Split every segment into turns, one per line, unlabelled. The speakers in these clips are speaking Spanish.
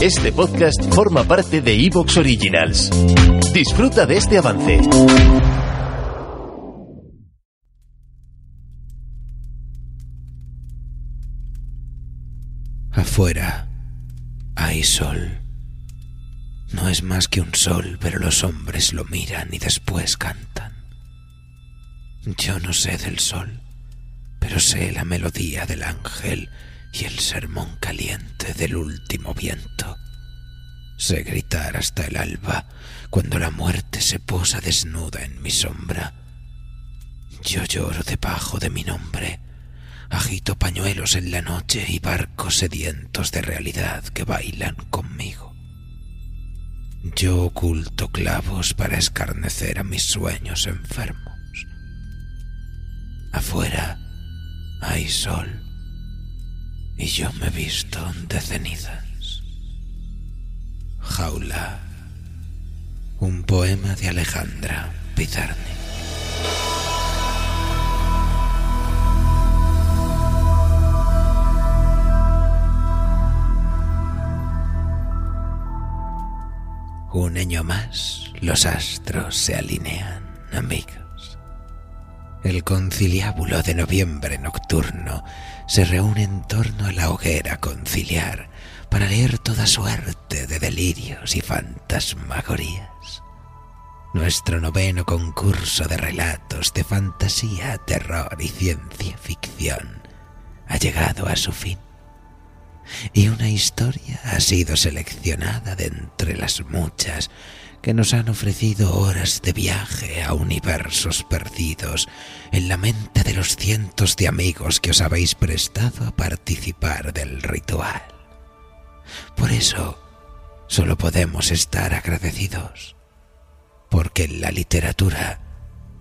Este podcast forma parte de Evox Originals. Disfruta de este avance.
Afuera hay sol. No es más que un sol, pero los hombres lo miran y después cantan. Yo no sé del sol, pero sé la melodía del ángel y el sermón caliente del último viento. Sé gritar hasta el alba cuando la muerte se posa desnuda en mi sombra. Yo lloro debajo de mi nombre, agito pañuelos en la noche y barcos sedientos de realidad que bailan conmigo. Yo oculto clavos para escarnecer a mis sueños enfermos. Afuera hay sol y yo me visto de cenizas. Jaula. Un poema de Alejandra Pizarni. Un año más, los astros se alinean, amigos. El conciliábulo de noviembre nocturno se reúne en torno a la hoguera conciliar para leer toda suerte de delirios y fantasmagorías. Nuestro noveno concurso de relatos de fantasía, terror y ciencia ficción ha llegado a su fin. Y una historia ha sido seleccionada de entre las muchas que nos han ofrecido horas de viaje a universos perdidos en la mente de los cientos de amigos que os habéis prestado a participar del ritual. Por eso, solo podemos estar agradecidos, porque en la literatura,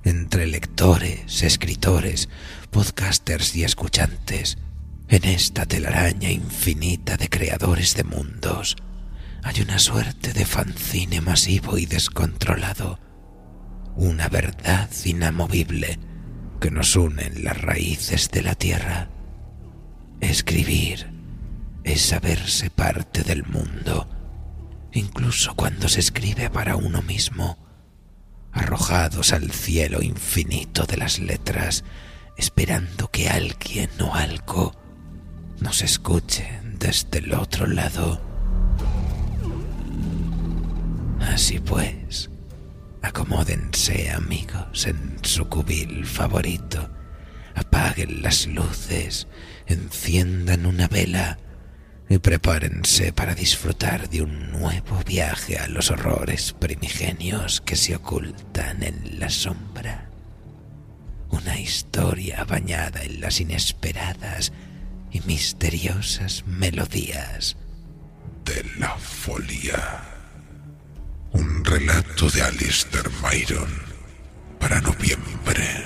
entre lectores, escritores, podcasters y escuchantes, en esta telaraña infinita de creadores de mundos, hay una suerte de fanzine masivo y descontrolado, una verdad inamovible que nos une en las raíces de la tierra. Escribir es saberse parte del mundo, incluso cuando se escribe para uno mismo, arrojados al cielo infinito de las letras, esperando que alguien o algo nos escuche desde el otro lado. Así pues, acomódense amigos en su cubil favorito, apaguen las luces, enciendan una vela y prepárense para disfrutar de un nuevo viaje a los horrores primigenios que se ocultan en la sombra. Una historia bañada en las inesperadas y misteriosas melodías
de la folía. Un relato de Alistair Myron para noviembre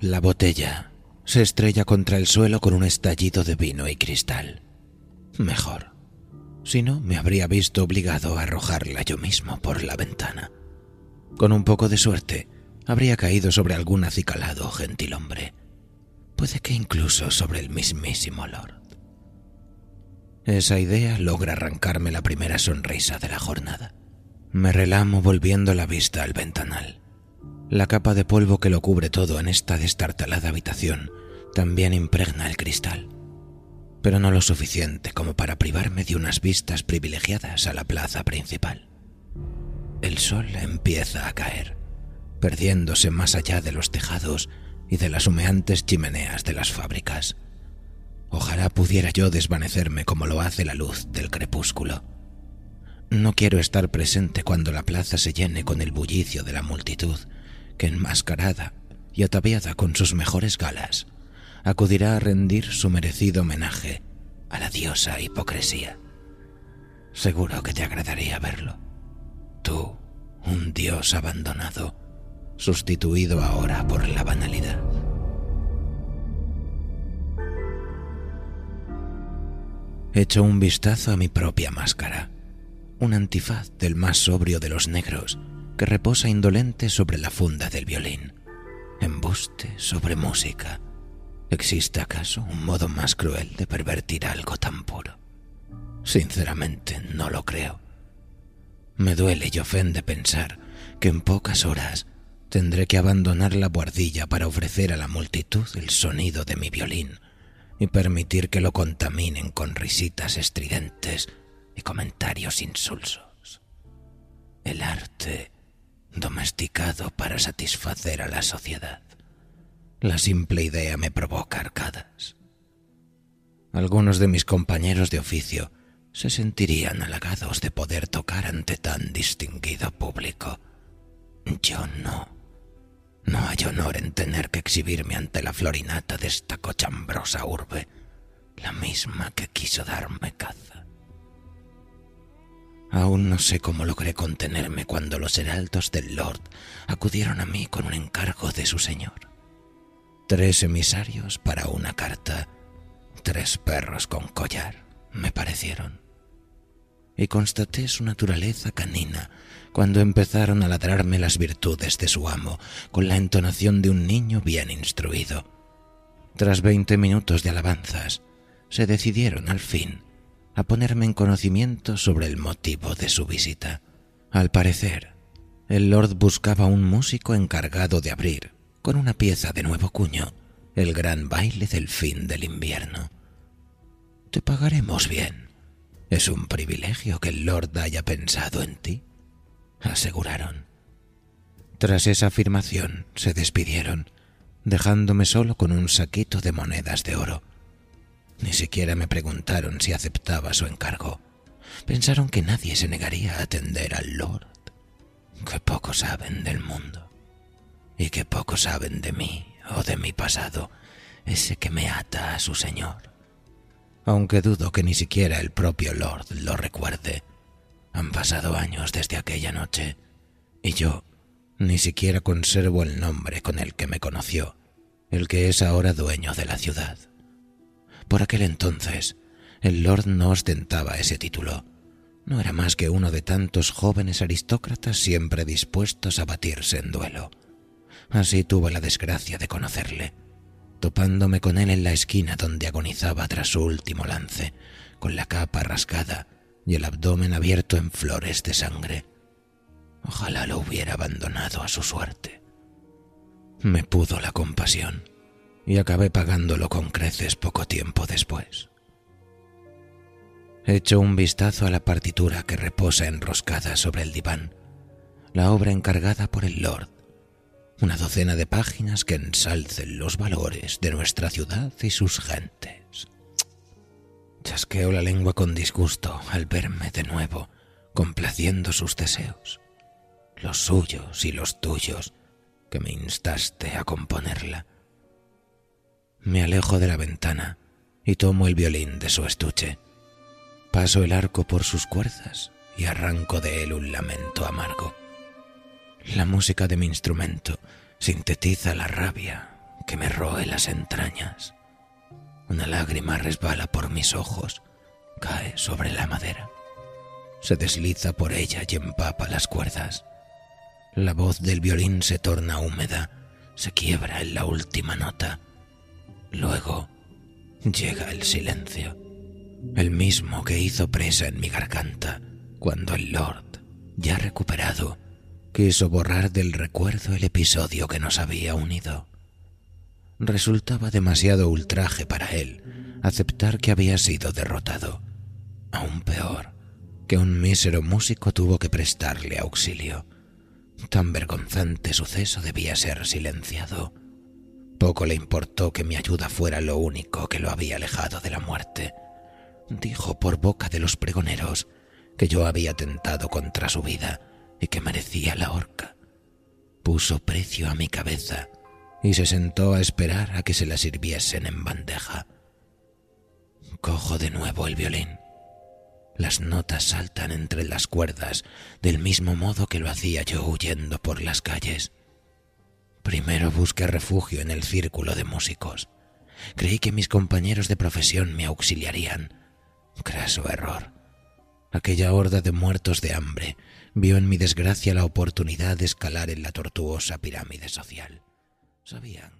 La botella se estrella contra el suelo con un estallido de vino y cristal. Mejor. Si no, me habría visto obligado a arrojarla yo mismo por la ventana. Con un poco de suerte, habría caído sobre algún acicalado gentil hombre. Puede que incluso sobre el mismísimo Lord. Esa idea logra arrancarme la primera sonrisa de la jornada. Me relamo volviendo la vista al ventanal. La capa de polvo que lo cubre todo en esta destartalada habitación también impregna el cristal, pero no lo suficiente como para privarme de unas vistas privilegiadas a la plaza principal. El sol empieza a caer, perdiéndose más allá de los tejados y de las humeantes chimeneas de las fábricas. Ojalá pudiera yo desvanecerme como lo hace la luz del crepúsculo. No quiero estar presente cuando la plaza se llene con el bullicio de la multitud, que enmascarada y ataviada con sus mejores galas, acudirá a rendir su merecido homenaje a la diosa hipocresía. Seguro que te agradaría verlo. Tú, un dios abandonado, sustituido ahora por la banalidad. Echo un vistazo a mi propia máscara, un antifaz del más sobrio de los negros que reposa indolente sobre la funda del violín. Embuste sobre música. ¿Existe acaso un modo más cruel de pervertir algo tan puro? Sinceramente, no lo creo. Me duele y ofende pensar que en pocas horas tendré que abandonar la buhardilla para ofrecer a la multitud el sonido de mi violín y permitir que lo contaminen con risitas estridentes y comentarios insulsos. El arte domesticado para satisfacer a la sociedad. La simple idea me provoca arcadas. Algunos de mis compañeros de oficio se sentirían halagados de poder tocar ante tan distinguido público. Yo no. No hay honor en tener que exhibirme ante la florinata de esta cochambrosa urbe, la misma que quiso darme caza. Aún no sé cómo logré contenerme cuando los heraldos del Lord acudieron a mí con un encargo de su señor. Tres emisarios para una carta, tres perros con collar, me parecieron. Y constaté su naturaleza canina cuando empezaron a ladrarme las virtudes de su amo con la entonación de un niño bien instruido. Tras veinte minutos de alabanzas, se decidieron al fin a ponerme en conocimiento sobre el motivo de su visita. Al parecer, el lord buscaba un músico encargado de abrir, con una pieza de nuevo cuño, el gran baile del fin del invierno. Te pagaremos bien. Es un privilegio que el lord haya pensado en ti aseguraron. Tras esa afirmación se despidieron, dejándome solo con un saquito de monedas de oro. Ni siquiera me preguntaron si aceptaba su encargo. Pensaron que nadie se negaría a atender al Lord. Que poco saben del mundo. Y que poco saben de mí o de mi pasado, ese que me ata a su señor. Aunque dudo que ni siquiera el propio Lord lo recuerde han pasado años desde aquella noche y yo ni siquiera conservo el nombre con el que me conoció, el que es ahora dueño de la ciudad. Por aquel entonces, el lord no ostentaba ese título. No era más que uno de tantos jóvenes aristócratas siempre dispuestos a batirse en duelo. Así tuve la desgracia de conocerle, topándome con él en la esquina donde agonizaba tras su último lance, con la capa rasgada y el abdomen abierto en flores de sangre. Ojalá lo hubiera abandonado a su suerte. Me pudo la compasión y acabé pagándolo con creces poco tiempo después. Echo un vistazo a la partitura que reposa enroscada sobre el diván, la obra encargada por el Lord, una docena de páginas que ensalcen los valores de nuestra ciudad y sus gentes. Chasqueo la lengua con disgusto al verme de nuevo, complaciendo sus deseos, los suyos y los tuyos, que me instaste a componerla. Me alejo de la ventana y tomo el violín de su estuche. Paso el arco por sus cuerdas y arranco de él un lamento amargo. La música de mi instrumento sintetiza la rabia que me roe las entrañas. Una lágrima resbala por mis ojos, cae sobre la madera, se desliza por ella y empapa las cuerdas. La voz del violín se torna húmeda, se quiebra en la última nota. Luego llega el silencio, el mismo que hizo presa en mi garganta cuando el Lord, ya recuperado, quiso borrar del recuerdo el episodio que nos había unido. Resultaba demasiado ultraje para él aceptar que había sido derrotado. Aún peor, que un mísero músico tuvo que prestarle auxilio. Tan vergonzante suceso debía ser silenciado. Poco le importó que mi ayuda fuera lo único que lo había alejado de la muerte. Dijo por boca de los pregoneros que yo había tentado contra su vida y que merecía la horca. Puso precio a mi cabeza y se sentó a esperar a que se la sirviesen en bandeja. Cojo de nuevo el violín. Las notas saltan entre las cuerdas del mismo modo que lo hacía yo huyendo por las calles. Primero busqué refugio en el círculo de músicos. Creí que mis compañeros de profesión me auxiliarían. Craso error. Aquella horda de muertos de hambre vio en mi desgracia la oportunidad de escalar en la tortuosa pirámide social. Sabían